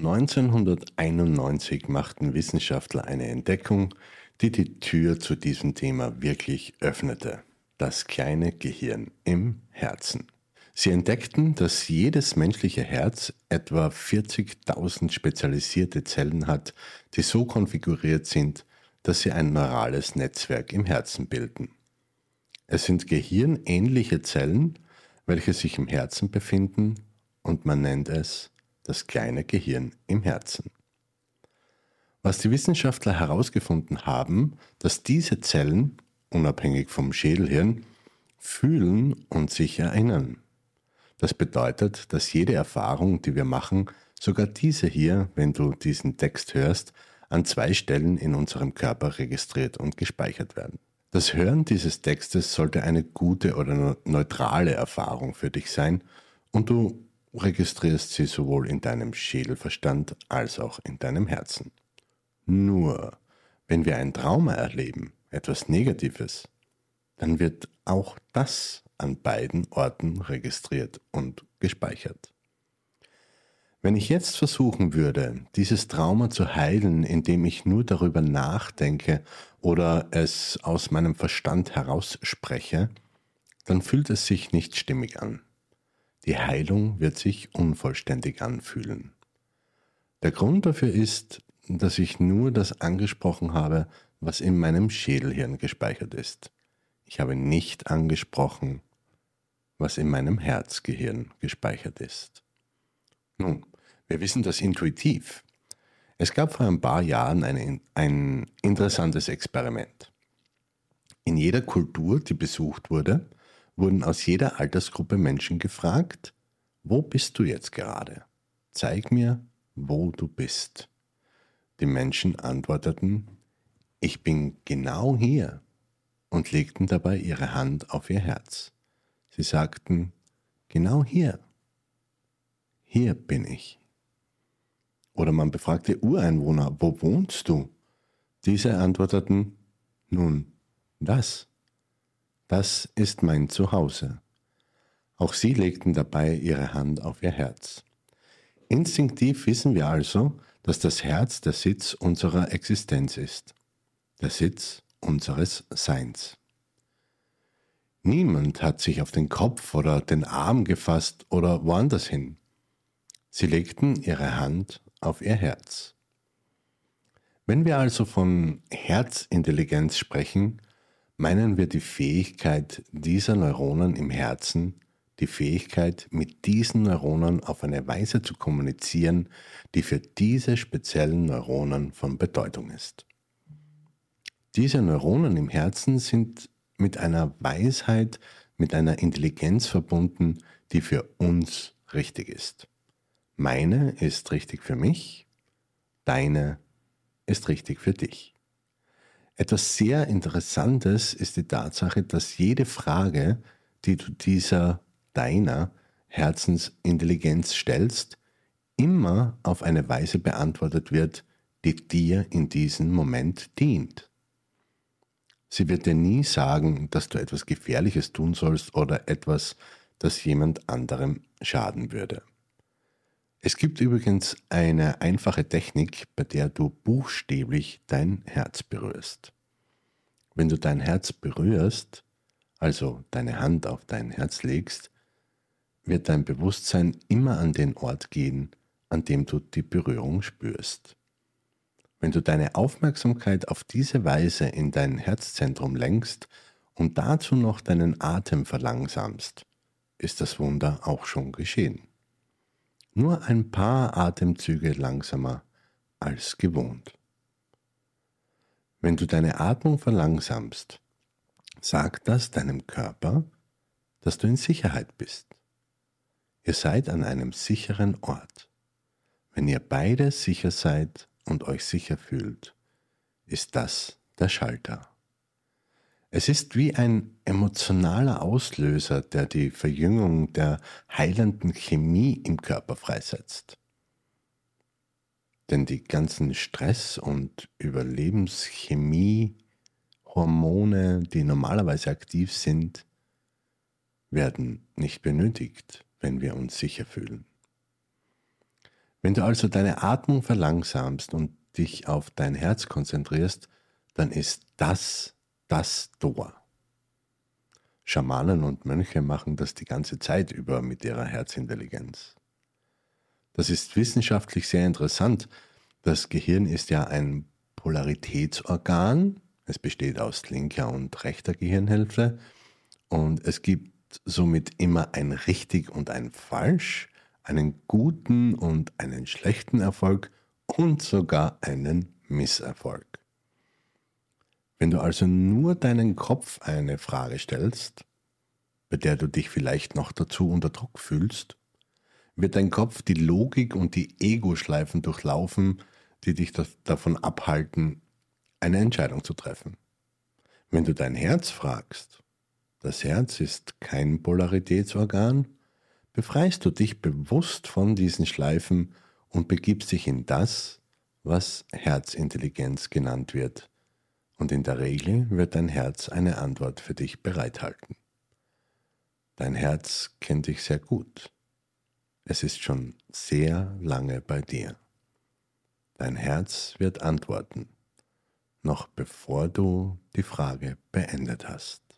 1991 machten Wissenschaftler eine Entdeckung, die die Tür zu diesem Thema wirklich öffnete. Das kleine Gehirn im Herzen. Sie entdeckten, dass jedes menschliche Herz etwa 40.000 spezialisierte Zellen hat, die so konfiguriert sind, dass sie ein neurales Netzwerk im Herzen bilden. Es sind gehirnähnliche Zellen, welche sich im Herzen befinden und man nennt es das kleine Gehirn im Herzen. Was die Wissenschaftler herausgefunden haben, dass diese Zellen, unabhängig vom Schädelhirn, fühlen und sich erinnern. Das bedeutet, dass jede Erfahrung, die wir machen, sogar diese hier, wenn du diesen Text hörst, an zwei Stellen in unserem Körper registriert und gespeichert werden. Das Hören dieses Textes sollte eine gute oder neutrale Erfahrung für dich sein und du registrierst sie sowohl in deinem Schädelverstand als auch in deinem Herzen. Nur, wenn wir ein Trauma erleben, etwas Negatives, dann wird auch das an beiden Orten registriert und gespeichert. Wenn ich jetzt versuchen würde, dieses Trauma zu heilen, indem ich nur darüber nachdenke oder es aus meinem Verstand herausspreche, dann fühlt es sich nicht stimmig an. Die Heilung wird sich unvollständig anfühlen. Der Grund dafür ist, dass ich nur das angesprochen habe, was in meinem Schädelhirn gespeichert ist. Ich habe nicht angesprochen, was in meinem Herzgehirn gespeichert ist. Nun, wir wissen das intuitiv. Es gab vor ein paar Jahren eine, ein interessantes Experiment. In jeder Kultur, die besucht wurde, wurden aus jeder Altersgruppe Menschen gefragt, wo bist du jetzt gerade? Zeig mir, wo du bist. Die Menschen antworteten, ich bin genau hier und legten dabei ihre Hand auf ihr Herz. Sie sagten, genau hier, hier bin ich. Oder man befragte Ureinwohner, wo wohnst du? Diese antworteten, nun, das, das ist mein Zuhause. Auch sie legten dabei ihre Hand auf ihr Herz. Instinktiv wissen wir also, dass das Herz der Sitz unserer Existenz ist, der Sitz unseres Seins. Niemand hat sich auf den Kopf oder den Arm gefasst oder woanders hin. Sie legten ihre Hand auf ihr Herz. Wenn wir also von Herzintelligenz sprechen, meinen wir die Fähigkeit dieser Neuronen im Herzen, die Fähigkeit, mit diesen Neuronen auf eine Weise zu kommunizieren, die für diese speziellen Neuronen von Bedeutung ist. Diese Neuronen im Herzen sind mit einer Weisheit, mit einer Intelligenz verbunden, die für uns richtig ist. Meine ist richtig für mich, deine ist richtig für dich. Etwas sehr Interessantes ist die Tatsache, dass jede Frage, die du dieser deiner Herzensintelligenz stellst, immer auf eine Weise beantwortet wird, die dir in diesem Moment dient. Sie wird dir nie sagen, dass du etwas Gefährliches tun sollst oder etwas, das jemand anderem schaden würde. Es gibt übrigens eine einfache Technik, bei der du buchstäblich dein Herz berührst. Wenn du dein Herz berührst, also deine Hand auf dein Herz legst, wird dein Bewusstsein immer an den Ort gehen, an dem du die Berührung spürst. Wenn du deine Aufmerksamkeit auf diese Weise in dein Herzzentrum lenkst und dazu noch deinen Atem verlangsamst, ist das Wunder auch schon geschehen. Nur ein paar Atemzüge langsamer als gewohnt. Wenn du deine Atmung verlangsamst, sagt das deinem Körper, dass du in Sicherheit bist. Ihr seid an einem sicheren Ort. Wenn ihr beide sicher seid und euch sicher fühlt, ist das der Schalter. Es ist wie ein emotionaler Auslöser, der die Verjüngung der heilenden Chemie im Körper freisetzt. Denn die ganzen Stress- und Überlebenschemie, Hormone, die normalerweise aktiv sind, werden nicht benötigt, wenn wir uns sicher fühlen. Wenn du also deine Atmung verlangsamst und dich auf dein Herz konzentrierst, dann ist das das Tor. Schamanen und Mönche machen das die ganze Zeit über mit ihrer Herzintelligenz. Das ist wissenschaftlich sehr interessant. Das Gehirn ist ja ein Polaritätsorgan. Es besteht aus linker und rechter Gehirnhälfte. Und es gibt somit immer ein richtig und ein falsch, einen guten und einen schlechten Erfolg und sogar einen Misserfolg. Wenn du also nur deinen Kopf eine Frage stellst, bei der du dich vielleicht noch dazu unter Druck fühlst, wird dein Kopf die Logik und die Ego-Schleifen durchlaufen, die dich davon abhalten, eine Entscheidung zu treffen. Wenn du dein Herz fragst, das Herz ist kein Polaritätsorgan, befreist du dich bewusst von diesen Schleifen und begibst dich in das, was Herzintelligenz genannt wird, und in der Regel wird dein Herz eine Antwort für dich bereithalten. Dein Herz kennt dich sehr gut. Es ist schon sehr lange bei dir. Dein Herz wird antworten, noch bevor du die Frage beendet hast.